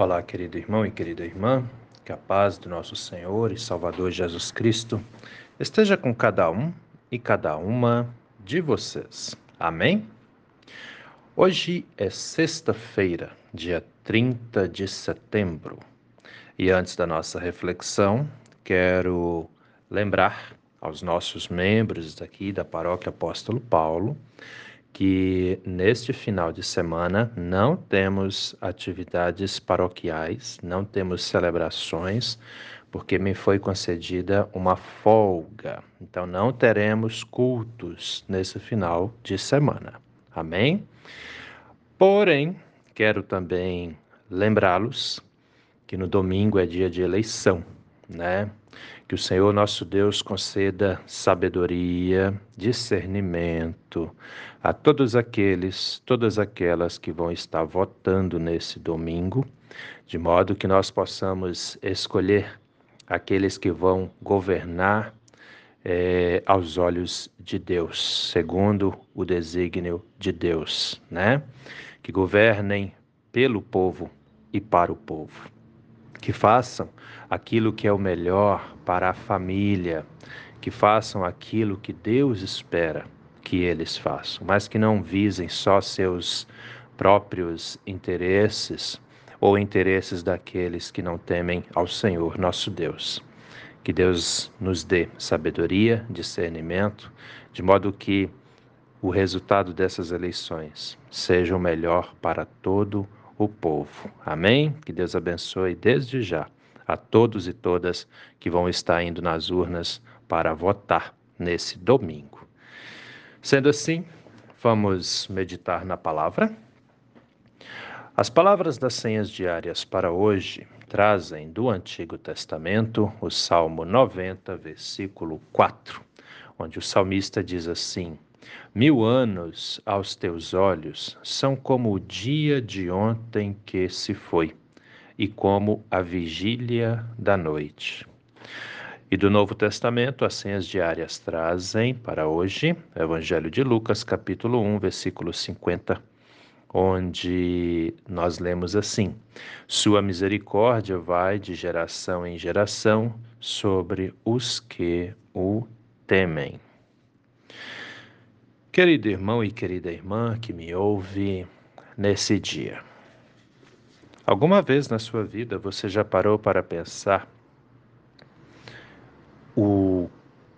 Olá, querido irmão e querida irmã, que a paz do nosso Senhor e Salvador Jesus Cristo esteja com cada um e cada uma de vocês. Amém? Hoje é sexta-feira, dia 30 de setembro, e antes da nossa reflexão, quero lembrar aos nossos membros daqui da Paróquia Apóstolo Paulo que neste final de semana não temos atividades paroquiais, não temos celebrações, porque me foi concedida uma folga. Então não teremos cultos nesse final de semana. Amém? Porém, quero também lembrá-los que no domingo é dia de eleição, né? Que o Senhor nosso Deus conceda sabedoria, discernimento a todos aqueles, todas aquelas que vão estar votando nesse domingo, de modo que nós possamos escolher aqueles que vão governar é, aos olhos de Deus, segundo o desígnio de Deus, né? Que governem pelo povo e para o povo que façam aquilo que é o melhor para a família, que façam aquilo que Deus espera que eles façam, mas que não visem só seus próprios interesses ou interesses daqueles que não temem ao Senhor nosso Deus. Que Deus nos dê sabedoria, discernimento, de modo que o resultado dessas eleições seja o melhor para todo o o povo. Amém? Que Deus abençoe desde já a todos e todas que vão estar indo nas urnas para votar nesse domingo. Sendo assim, vamos meditar na palavra. As palavras das senhas diárias para hoje trazem do Antigo Testamento o Salmo 90, versículo 4, onde o salmista diz assim: Mil anos aos teus olhos são como o dia de ontem que se foi, e como a vigília da noite. E do Novo Testamento, as senhas diárias trazem para hoje o Evangelho de Lucas, capítulo 1, versículo 50, onde nós lemos assim: Sua misericórdia vai de geração em geração sobre os que o temem. Querido irmão e querida irmã que me ouve nesse dia, alguma vez na sua vida você já parou para pensar o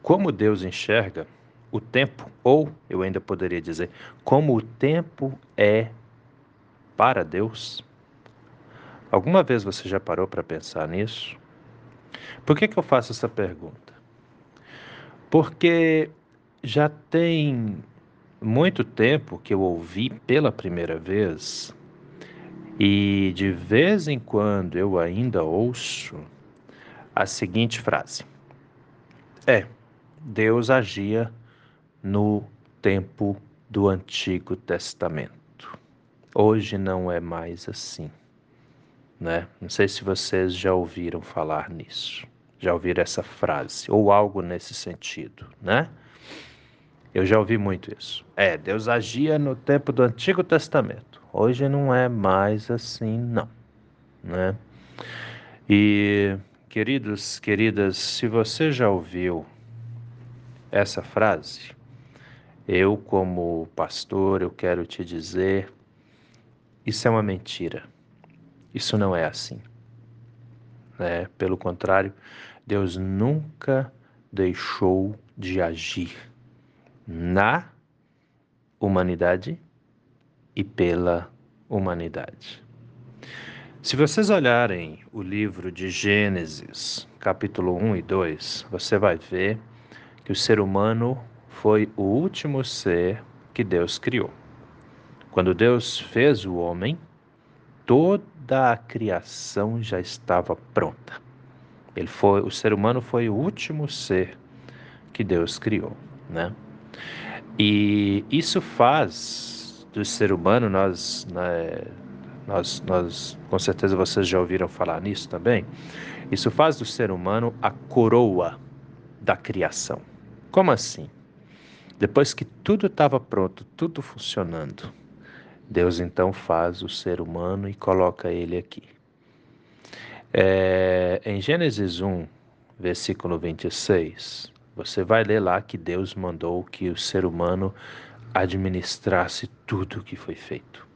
como Deus enxerga o tempo, ou eu ainda poderia dizer, como o tempo é para Deus? Alguma vez você já parou para pensar nisso? Por que, que eu faço essa pergunta? Porque já tem muito tempo que eu ouvi pela primeira vez e de vez em quando eu ainda ouço a seguinte frase: É, Deus agia no tempo do Antigo Testamento. Hoje não é mais assim, né? Não sei se vocês já ouviram falar nisso, já ouviram essa frase ou algo nesse sentido, né? Eu já ouvi muito isso. É, Deus agia no tempo do Antigo Testamento. Hoje não é mais assim, não. Né? E, queridos, queridas, se você já ouviu essa frase, eu, como pastor, eu quero te dizer: isso é uma mentira. Isso não é assim. Né? Pelo contrário, Deus nunca deixou de agir na humanidade e pela humanidade. Se vocês olharem o livro de Gênesis, capítulo 1 e 2, você vai ver que o ser humano foi o último ser que Deus criou. Quando Deus fez o homem, toda a criação já estava pronta. Ele foi, o ser humano foi o último ser que Deus criou, né? E isso faz do ser humano, nós, né, nós, nós, com certeza vocês já ouviram falar nisso também, isso faz do ser humano a coroa da criação. Como assim? Depois que tudo estava pronto, tudo funcionando, Deus então faz o ser humano e coloca ele aqui. É, em Gênesis 1, versículo 26, você vai ler lá que Deus mandou que o ser humano administrasse tudo que foi feito,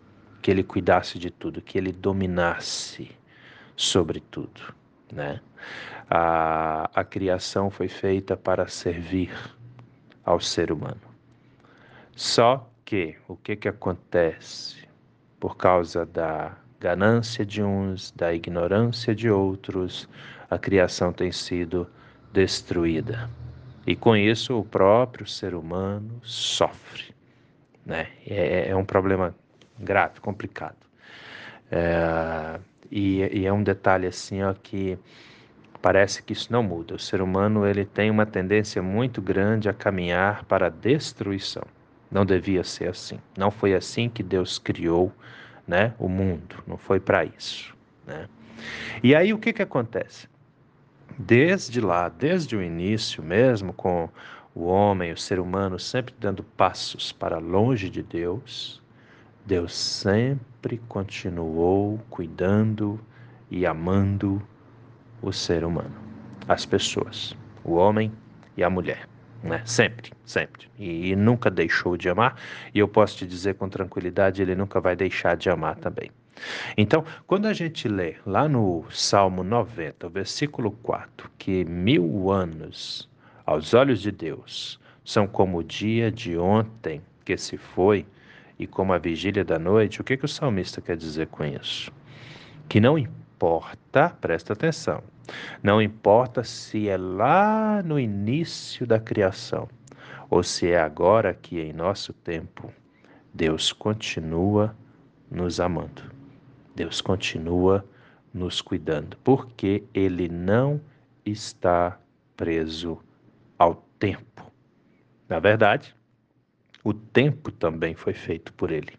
que ele cuidasse de tudo, que ele dominasse sobre tudo, né? A, a criação foi feita para servir ao ser humano. Só que o que que acontece por causa da ganância de uns, da ignorância de outros, a criação tem sido destruída. E com isso o próprio ser humano sofre. Né? É, é um problema grave, complicado. É, e, e, é um detalhe assim ó, que parece que isso não muda. O ser humano ele tem uma tendência muito grande a caminhar para a destruição. Não devia ser assim. Não foi assim que Deus criou né, o mundo. Não foi para isso. Né? E aí o que, que acontece? Desde lá, desde o início mesmo, com o homem, o ser humano sempre dando passos para longe de Deus, Deus sempre continuou cuidando e amando o ser humano, as pessoas, o homem e a mulher. Né? Sempre, sempre. E, e nunca deixou de amar, e eu posso te dizer com tranquilidade, ele nunca vai deixar de amar também. Então, quando a gente lê lá no Salmo 90, versículo 4, que mil anos aos olhos de Deus são como o dia de ontem que se foi e como a vigília da noite, o que, que o salmista quer dizer com isso? Que não importa, presta atenção, não importa se é lá no início da criação ou se é agora aqui em nosso tempo, Deus continua nos amando. Deus continua nos cuidando, porque Ele não está preso ao tempo. Na verdade, o tempo também foi feito por Ele.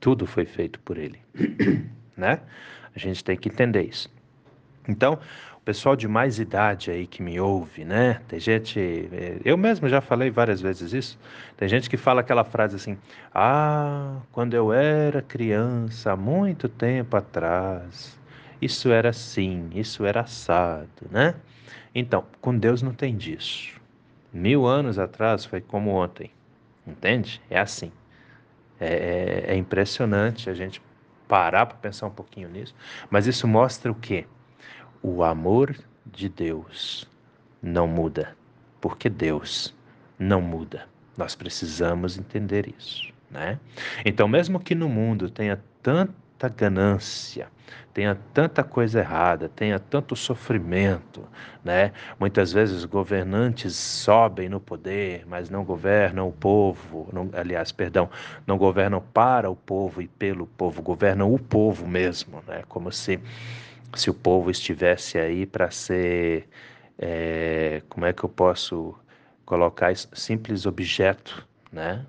Tudo foi feito por Ele, né? A gente tem que entender isso. Então, pessoal de mais idade aí que me ouve, né? Tem gente, eh, eu mesmo já falei várias vezes isso. Tem gente que fala aquela frase assim: "Ah, quando eu era criança, há muito tempo atrás, isso era assim, isso era assado, né?" Então, com Deus não tem disso. Mil anos atrás foi como ontem, entende? É assim. É, é, é impressionante a gente parar para pensar um pouquinho nisso, mas isso mostra o quê? O amor de Deus não muda, porque Deus não muda. Nós precisamos entender isso, né? Então, mesmo que no mundo tenha tanta ganância, tenha tanta coisa errada, tenha tanto sofrimento, né? Muitas vezes governantes sobem no poder, mas não governam o povo, não, aliás, perdão, não governam para o povo e pelo povo, governam o povo mesmo, né? Como se se o povo estivesse aí para ser, é, como é que eu posso colocar isso? simples objeto, né,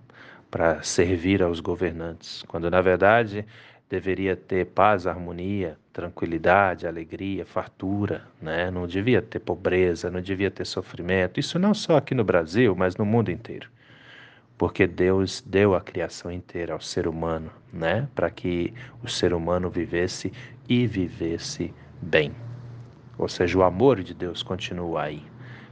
para servir aos governantes, quando na verdade deveria ter paz, harmonia, tranquilidade, alegria, fartura, né? Não devia ter pobreza, não devia ter sofrimento. Isso não só aqui no Brasil, mas no mundo inteiro. Porque Deus deu a criação inteira ao ser humano, né? Para que o ser humano vivesse e vivesse bem. Ou seja, o amor de Deus continua aí.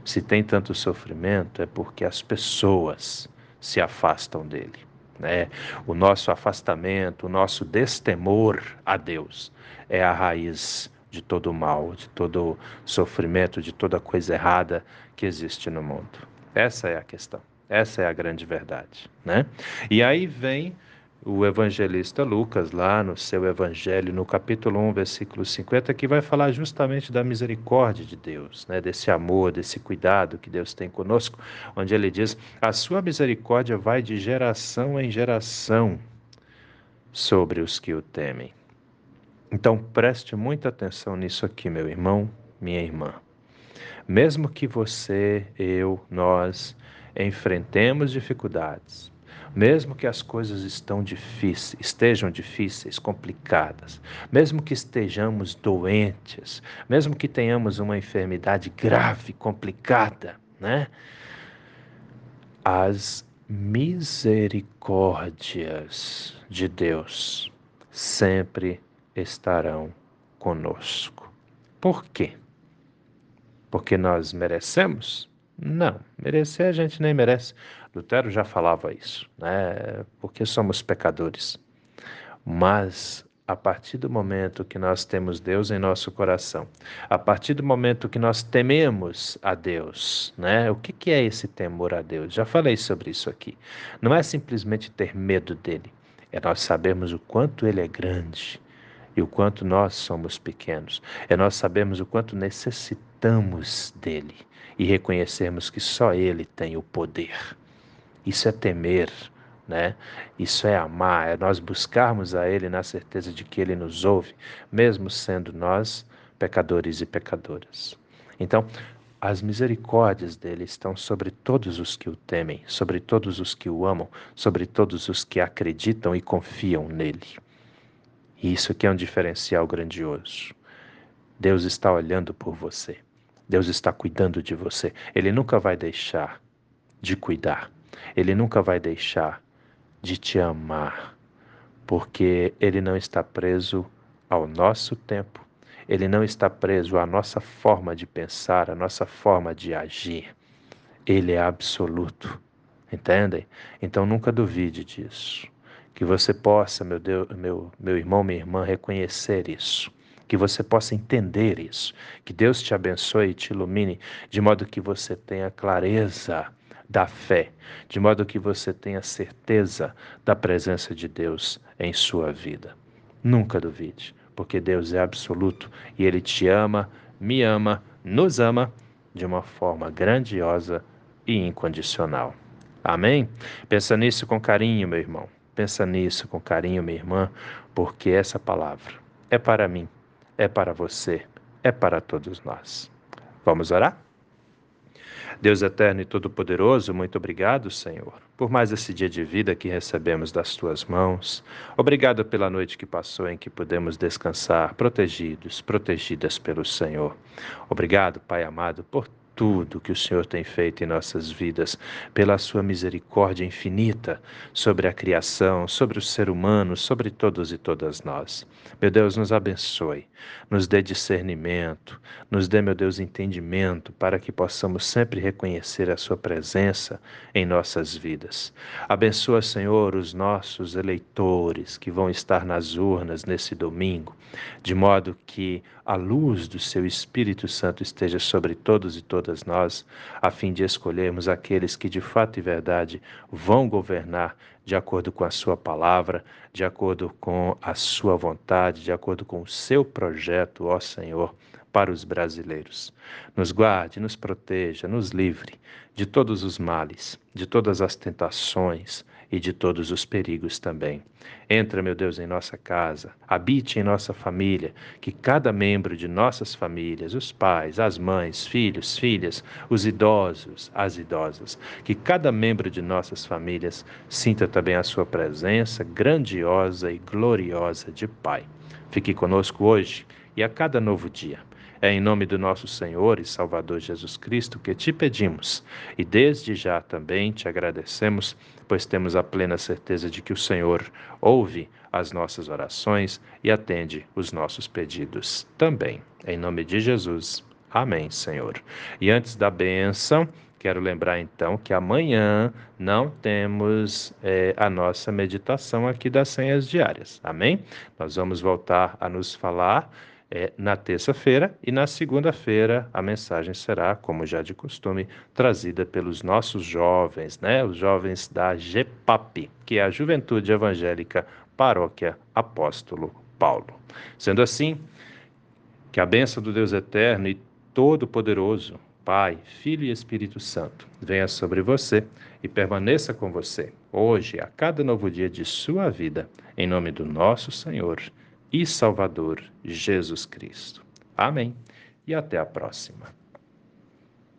Se tem tanto sofrimento, é porque as pessoas se afastam dele. Né? O nosso afastamento, o nosso destemor a Deus é a raiz de todo o mal, de todo sofrimento, de toda coisa errada que existe no mundo. Essa é a questão. Essa é a grande verdade, né? E aí vem o evangelista Lucas, lá no seu evangelho, no capítulo 1, versículo 50, que vai falar justamente da misericórdia de Deus, né? desse amor, desse cuidado que Deus tem conosco, onde ele diz: A sua misericórdia vai de geração em geração sobre os que o temem. Então preste muita atenção nisso aqui, meu irmão, minha irmã. Mesmo que você, eu, nós enfrentemos dificuldades, mesmo que as coisas estão difíceis, estejam difíceis, complicadas, mesmo que estejamos doentes, mesmo que tenhamos uma enfermidade grave, complicada, né? As misericórdias de Deus sempre estarão conosco. Por quê? Porque nós merecemos? Não, merecer a gente nem merece. Lutero já falava isso, né? Porque somos pecadores. Mas a partir do momento que nós temos Deus em nosso coração, a partir do momento que nós tememos a Deus, né? O que, que é esse temor a Deus? Já falei sobre isso aqui. Não é simplesmente ter medo dele, é nós sabermos o quanto ele é grande e o quanto nós somos pequenos. É nós sabermos o quanto necessitamos dele e reconhecermos que só ele tem o poder. Isso é temer, né? Isso é amar, é nós buscarmos a ele na certeza de que ele nos ouve, mesmo sendo nós pecadores e pecadoras. Então, as misericórdias dele estão sobre todos os que o temem, sobre todos os que o amam, sobre todos os que acreditam e confiam nele. E isso é um diferencial grandioso. Deus está olhando por você. Deus está cuidando de você. Ele nunca vai deixar de cuidar. Ele nunca vai deixar de te amar, porque ele não está preso ao nosso tempo. Ele não está preso à nossa forma de pensar, à nossa forma de agir. Ele é absoluto. Entendem? Então nunca duvide disso. Que você possa, meu Deus, meu, meu irmão, minha irmã, reconhecer isso. Que você possa entender isso. Que Deus te abençoe e te ilumine, de modo que você tenha clareza da fé, de modo que você tenha certeza da presença de Deus em sua vida. Nunca duvide, porque Deus é absoluto e Ele te ama, me ama, nos ama de uma forma grandiosa e incondicional. Amém? Pensa nisso com carinho, meu irmão. Pensa nisso com carinho, minha irmã, porque essa palavra é para mim, é para você, é para todos nós. Vamos orar? Deus eterno e todo-poderoso, muito obrigado, Senhor, por mais esse dia de vida que recebemos das tuas mãos. Obrigado pela noite que passou em que pudemos descansar, protegidos, protegidas pelo Senhor. Obrigado, Pai amado, por tudo que o Senhor tem feito em nossas vidas, pela sua misericórdia infinita sobre a criação, sobre o ser humano, sobre todos e todas nós. Meu Deus, nos abençoe, nos dê discernimento, nos dê, meu Deus, entendimento para que possamos sempre reconhecer a sua presença em nossas vidas. Abençoa, Senhor, os nossos eleitores que vão estar nas urnas nesse domingo, de modo que a luz do seu Espírito Santo esteja sobre todos e todas nós, a fim de escolhermos aqueles que de fato e verdade vão governar de acordo com a sua palavra, de acordo com a sua vontade, de acordo com o seu projeto, ó Senhor, para os brasileiros. Nos guarde, nos proteja, nos livre de todos os males, de todas as tentações, e de todos os perigos também. Entra, meu Deus, em nossa casa, habite em nossa família, que cada membro de nossas famílias, os pais, as mães, filhos, filhas, os idosos, as idosas, que cada membro de nossas famílias sinta também a sua presença grandiosa e gloriosa de Pai. Fique conosco hoje e a cada novo dia. É em nome do nosso Senhor e Salvador Jesus Cristo que te pedimos e desde já também te agradecemos, pois temos a plena certeza de que o Senhor ouve as nossas orações e atende os nossos pedidos também. Em nome de Jesus. Amém, Senhor. E antes da benção, quero lembrar então que amanhã não temos é, a nossa meditação aqui das senhas diárias. Amém? Nós vamos voltar a nos falar é, na terça-feira e na segunda-feira a mensagem será, como já de costume, trazida pelos nossos jovens, né? Os jovens da GEPAP, que é a Juventude Evangélica Paróquia Apóstolo Paulo. Sendo assim, que a bênção do Deus Eterno e Todo-Poderoso, Pai, Filho e Espírito Santo, venha sobre você e permaneça com você, hoje, a cada novo dia de sua vida, em nome do nosso Senhor e Salvador Jesus Cristo. Amém. E até a próxima.